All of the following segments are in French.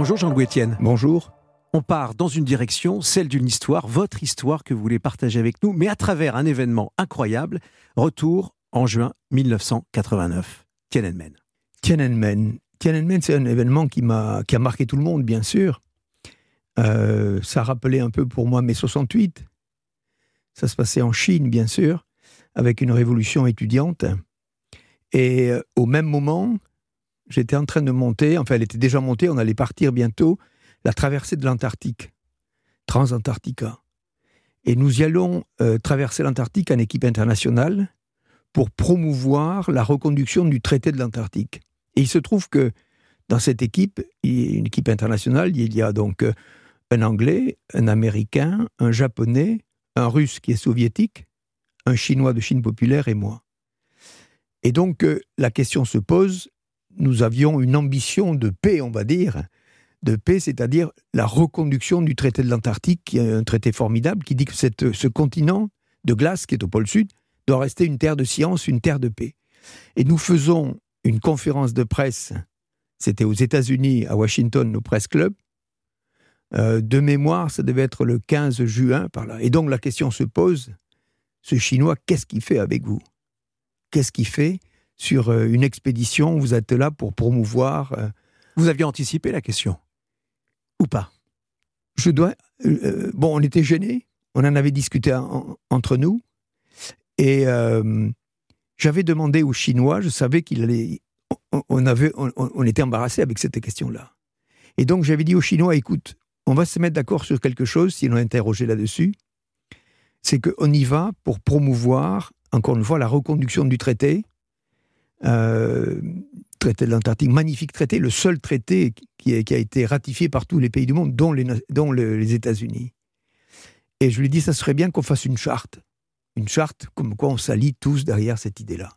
Bonjour Jean-Louis Etienne. Bonjour. On part dans une direction, celle d'une histoire, votre histoire que vous voulez partager avec nous, mais à travers un événement incroyable. Retour en juin 1989. Tiananmen. Tiananmen. Tiananmen, c'est un événement qui, m'a, qui a marqué tout le monde, bien sûr. Euh, ça rappelait un peu pour moi mai 68. Ça se passait en Chine, bien sûr, avec une révolution étudiante. Et euh, au même moment, j'étais en train de monter, enfin elle était déjà montée, on allait partir bientôt, la traversée de l'Antarctique, Transantarctica. Et nous y allons euh, traverser l'Antarctique en équipe internationale pour promouvoir la reconduction du traité de l'Antarctique. Et il se trouve que dans cette équipe, une équipe internationale, il y a donc euh, un Anglais, un Américain, un Japonais, un Russe qui est soviétique, un Chinois de Chine populaire et moi. Et donc euh, la question se pose, nous avions une ambition de paix, on va dire, de paix, c'est-à-dire la reconduction du traité de l'Antarctique, qui est un traité formidable, qui dit que ce continent de glace, qui est au pôle sud, doit rester une terre de science, une terre de paix. Et nous faisons une conférence de presse, c'était aux États-Unis, à Washington, au Press Club. Euh, de mémoire, ça devait être le 15 juin, par là. Et donc la question se pose, ce Chinois, qu'est-ce qu'il fait avec vous? Qu'est-ce qu'il fait? Sur euh, une expédition Vous êtes là pour promouvoir... Euh, vous aviez anticipé la question Ou pas? Je dois... bon, on était gênés, on en avait discuté entre nous, et j'avais demandé aux Chinois, je savais qu'il allait. On, avait, on, était embarrassé avec cette question-là. Et donc j'avais dit aux Chinois, écoute, on va se mettre d'accord sur quelque chose, si on a interrogé là-dessus, c'est qu'on y va pour promouvoir, encore une fois, la reconduction du traité, euh, traité de l'Antarctique, magnifique traité, le seul traité qui a, été ratifié par tous les pays du monde, dont les, États-Unis. Et je lui dit, ça serait bien qu'on fasse une charte une charte comme quoi on s'allie tous derrière cette idée-là.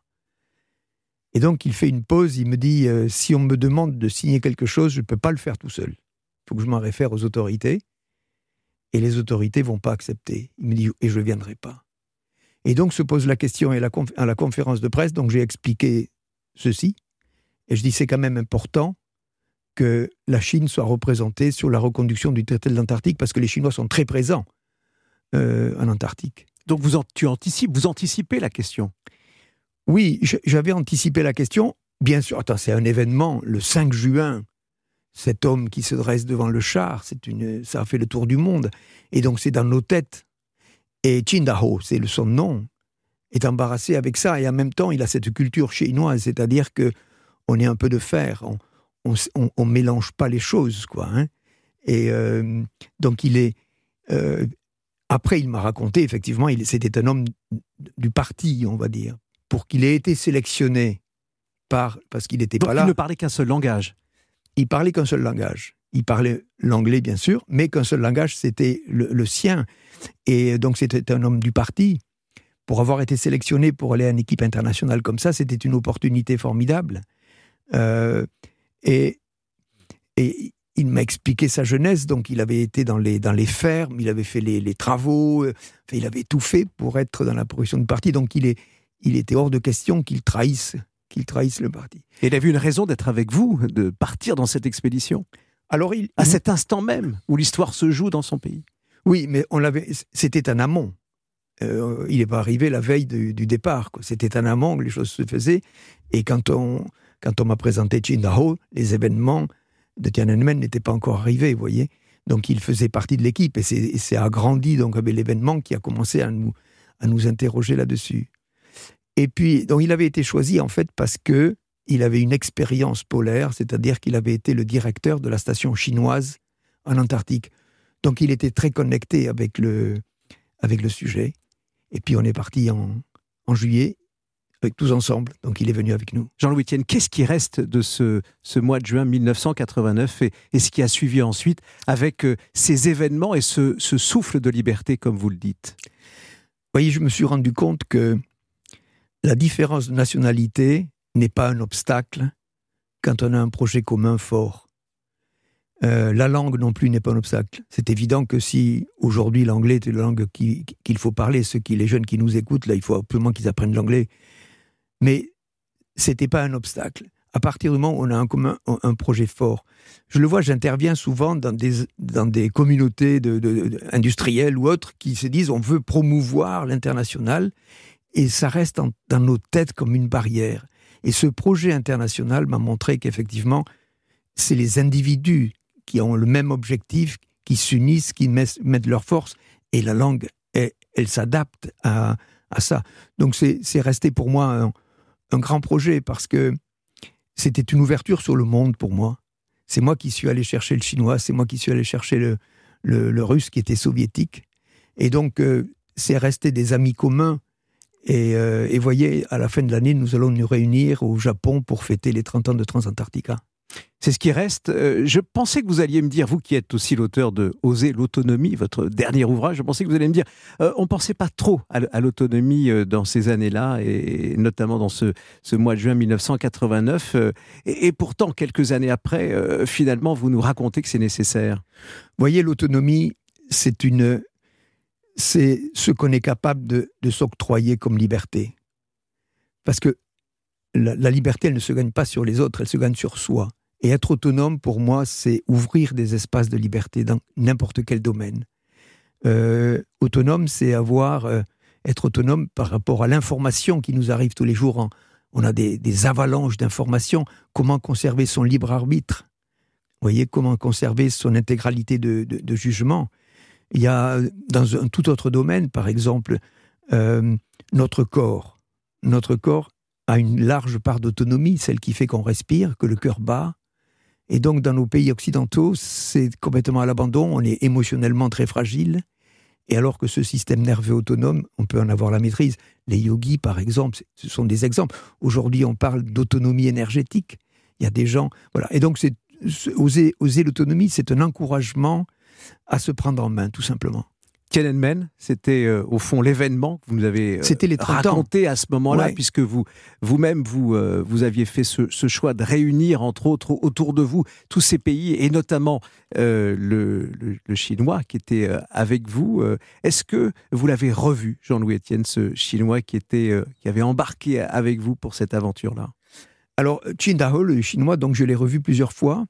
Et donc il fait une pause, il me dit euh, si on me demande de signer quelque chose, je ne peux pas le faire tout seul. Il faut que je m'en réfère aux autorités. Et les autorités vont pas accepter. Il me dit et je ne viendrai pas. Et donc se pose la question à la conférence de presse, donc j'ai expliqué ceci. Et je dis c'est quand même important que la Chine soit représentée sur la reconduction du traité de l'Antarctique parce que les Chinois sont très présents euh, en Antarctique. Donc vous, tu anticipes, vous anticipez la question? Oui, j'avais anticipé la question. Bien sûr, attends, c'est un événement, le 5 juin, cet homme qui se dresse devant le char, c'est une, ça a fait le tour du monde. Et donc c'est dans nos têtes. Et Chindaho, c'est le son nom, est embarrassé avec ça. Et en même temps, il a cette culture chinoise, c'est-à-dire que on est un peu de fer, on, on, mélange pas les choses, quoi. Hein. Et euh, donc il est euh, après, il m'a raconté, effectivement, c'était un homme du parti, on va dire, pour qu'il ait été sélectionné par, parce qu'il n'était pas là. Il ne parlait qu'un seul langage. Il parlait qu'un seul langage. Il parlait l'anglais, bien sûr, mais qu'un seul langage, c'était le, sien. Et donc, c'était un homme du parti. Pour avoir été sélectionné pour aller à une équipe internationale comme ça, c'était une opportunité formidable. Euh, et, et il m'a expliqué sa jeunesse, donc il avait été dans les, dans les fermes, il avait fait les, travaux, euh, il avait tout fait pour être dans la profession du parti, donc il, est, il était hors de question qu'il trahisse, qu'il trahisse le parti. Et il avait une raison d'être avec vous, de partir dans cette expédition? Alors il, À cet instant même où l'histoire se joue dans son pays? Oui, mais on l'avait, c'était un amont. Euh, il n'est pas arrivé la veille du, départ. C'était un amont, les choses se faisaient. Et quand on, quand on m'a présenté Chindaho, les événements de Tiananmen n'était pas encore arrivé, vous voyez. Donc il faisait partie de l'équipe et c'est agrandi donc avec l'événement qui a commencé à nous, à nous interroger là-dessus. Et puis, donc il avait été choisi en fait parce que il avait une expérience polaire, c'est-à-dire qu'il avait été le directeur de la station chinoise en Antarctique. Donc il était très connecté avec le, avec le sujet. Et puis on est parti en, en juillet avec tous ensemble. Donc il est venu avec nous. Jean-Louis Etienne, qu'est-ce qui reste de ce, ce mois de juin 1989 et, et ce qui a suivi ensuite avec euh, ces événements et ce, ce, souffle de liberté, comme vous le dites? Vous voyez, je me suis rendu compte que la différence de nationalité n'est pas un obstacle quand on a un projet commun fort. Euh, la langue non plus n'est pas un obstacle. C'est évident que si aujourd'hui l'anglais est la langue qu'il faut parler, ceux qui, les jeunes qui nous écoutent, là, il faut absolument qu'ils apprennent l'anglais mais c'était pas un obstacle. à partir du moment où on a un, commun, un projet fort. Je le vois, j'interviens souvent dans des, dans des communautés industrielles ou autres qui se disent on veut promouvoir l'international et ça reste dans nos têtes comme une barrière. Et ce projet international m'a montré qu'effectivement, c'est les individus qui ont le même objectif, qui s'unissent, qui mettent leur force, et la langue, elle, s'adapte à, ça. Donc c'est resté pour moi un, grand projet parce que c'était une ouverture sur le monde pour moi. C'est moi qui suis allé chercher le chinois, c'est moi qui suis allé chercher le, russe qui était soviétique. Et donc, euh, c'est resté des amis communs. Et, euh, voyez, à la fin de l'année, nous allons nous réunir au Japon pour fêter les 30 ans de Transantarctica. C'est ce qui reste. Euh, je pensais que vous alliez me dire, vous qui êtes aussi l'auteur de Oser l'autonomie, votre dernier ouvrage, je pensais que vous alliez me dire, euh, on ne pensait pas trop à, l'autonomie euh, dans ces années-là, et notamment dans ce, mois de juin 1989. Et, pourtant, quelques années après, finalement, vous nous racontez que c'est nécessaire. Voyez, l'autonomie, c'est une, c'est ce qu'on est capable de, s'octroyer comme liberté. Parce que la liberté, elle ne se gagne pas sur les autres, elle se gagne sur soi. Et être autonome, pour moi, c'est ouvrir des espaces de liberté dans n'importe quel domaine. Euh, autonome, c'est avoir, euh, être autonome par rapport à l'information qui nous arrive tous les jours. on a des, avalanches d'informations. Comment conserver son libre arbitre? Vous voyez, comment conserver son intégralité de, jugement? Il y a, dans un tout autre domaine, par exemple, euh, notre corps. Notre corps a une large part d'autonomie, celle qui fait qu'on respire, que le cœur bat, et donc, dans nos pays occidentaux, c'est complètement à l'abandon. On est émotionnellement très fragile. Et alors que ce système nerveux autonome, on peut en avoir la maîtrise. Les yogis, par exemple, ce sont des exemples. Aujourd'hui, on parle d'autonomie énergétique. Il y a des gens. Voilà. Et donc, oser, oser l'autonomie, c'est un encouragement à se prendre en main, tout simplement. Tiananmen, c'était euh, au fond l'événement que vous nous avez euh, raconté à ce moment-là, puisque vous vous-même vous euh, vous aviez fait ce, choix de réunir entre autres autour de vous tous ces pays et notamment le, chinois qui était avec vous. Est-ce que vous l'avez revu, Jean-Louis Etienne, ce chinois qui était qui avait embarqué avec vous pour cette aventure-là? Alors Qin Dao, le chinois, donc je l'ai revu plusieurs fois.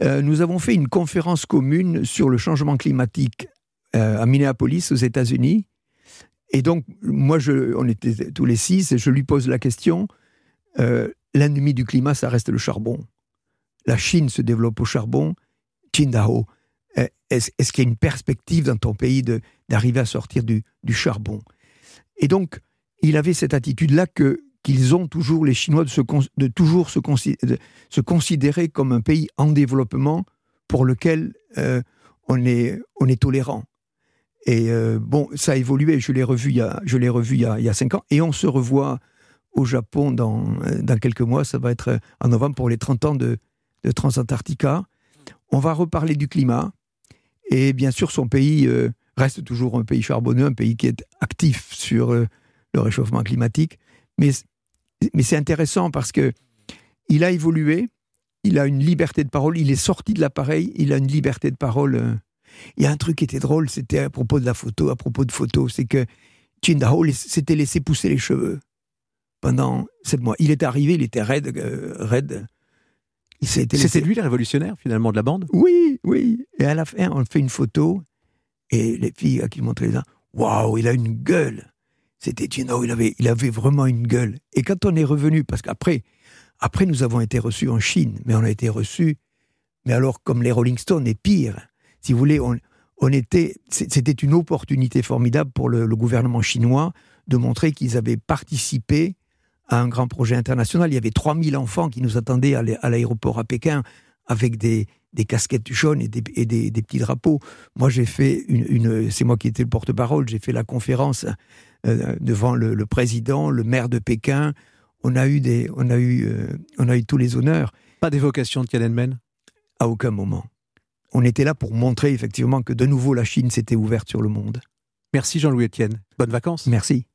nous avons fait une conférence commune sur le changement climatique euh, à Minneapolis, aux États-Unis. Et donc, moi, on était tous les six, et je lui pose la question euh, l'ennemi du climat, ça reste le charbon. La Chine se développe au charbon. Qingdao, euh, est-ce qu'il y a une perspective dans ton pays d'arriver à sortir du, charbon? Et donc, il avait cette attitude-là que qu'ils ont toujours, les Chinois, de, toujours se, considérer comme un pays en développement pour lequel on, est, on est tolérant. Et euh, bon, ça a évolué. Je l'ai revu il y a, je l'ai revu il y, a, il y a cinq ans. Et on se revoit au Japon dans, euh, dans quelques mois. Ça va être euh, en novembre pour les 30 ans de, Transantarctica. On va reparler du climat. Et bien sûr, son pays reste toujours un pays charbonneux, un pays qui est actif sur le réchauffement climatique. Mais, mais c'est intéressant parce que il a évolué. Il a une liberté de parole. Il est sorti de l'appareil. Il a une liberté de parole il y a un truc qui était drôle, c'était à propos de la photo, à propos de photos, c'est que Qingdao s'était laissé pousser les cheveux pendant sept mois. Il est arrivé, il était raide, euh, raide. C'était lui le révolutionnaire finalement de la bande? Oui, oui. Et à la fin, on fait une photo et les filles à qui montraient ça, waouh, il a une gueule. C'était Qingdao, il avait, il avait vraiment une gueule. Et quand on est revenu, parce qu'après, après nous avons été reçus en Chine, mais on a été reçus, mais alors comme les Rolling Stones et pire si vous voulez, on, était, c'était une opportunité formidable pour le, gouvernement chinois de montrer qu'ils avaient participé à un grand projet international. Il y avait 3000 enfants qui nous attendaient à l'aéroport à Pékin avec des, casquettes jaunes et des, petits drapeaux. Moi, j'ai fait une, c'est moi qui étais le porte-parole, j'ai fait la conférence euh, devant le, président, le maire de Pékin. On a eu des, on a eu, euh, on a eu tous les honneurs. Pas d'évocation de Tiananmen? À aucun moment on était là pour montrer effectivement que de nouveau la Chine s'était ouverte sur le monde. Merci Jean-Louis Etienne. Bonnes vacances. Merci.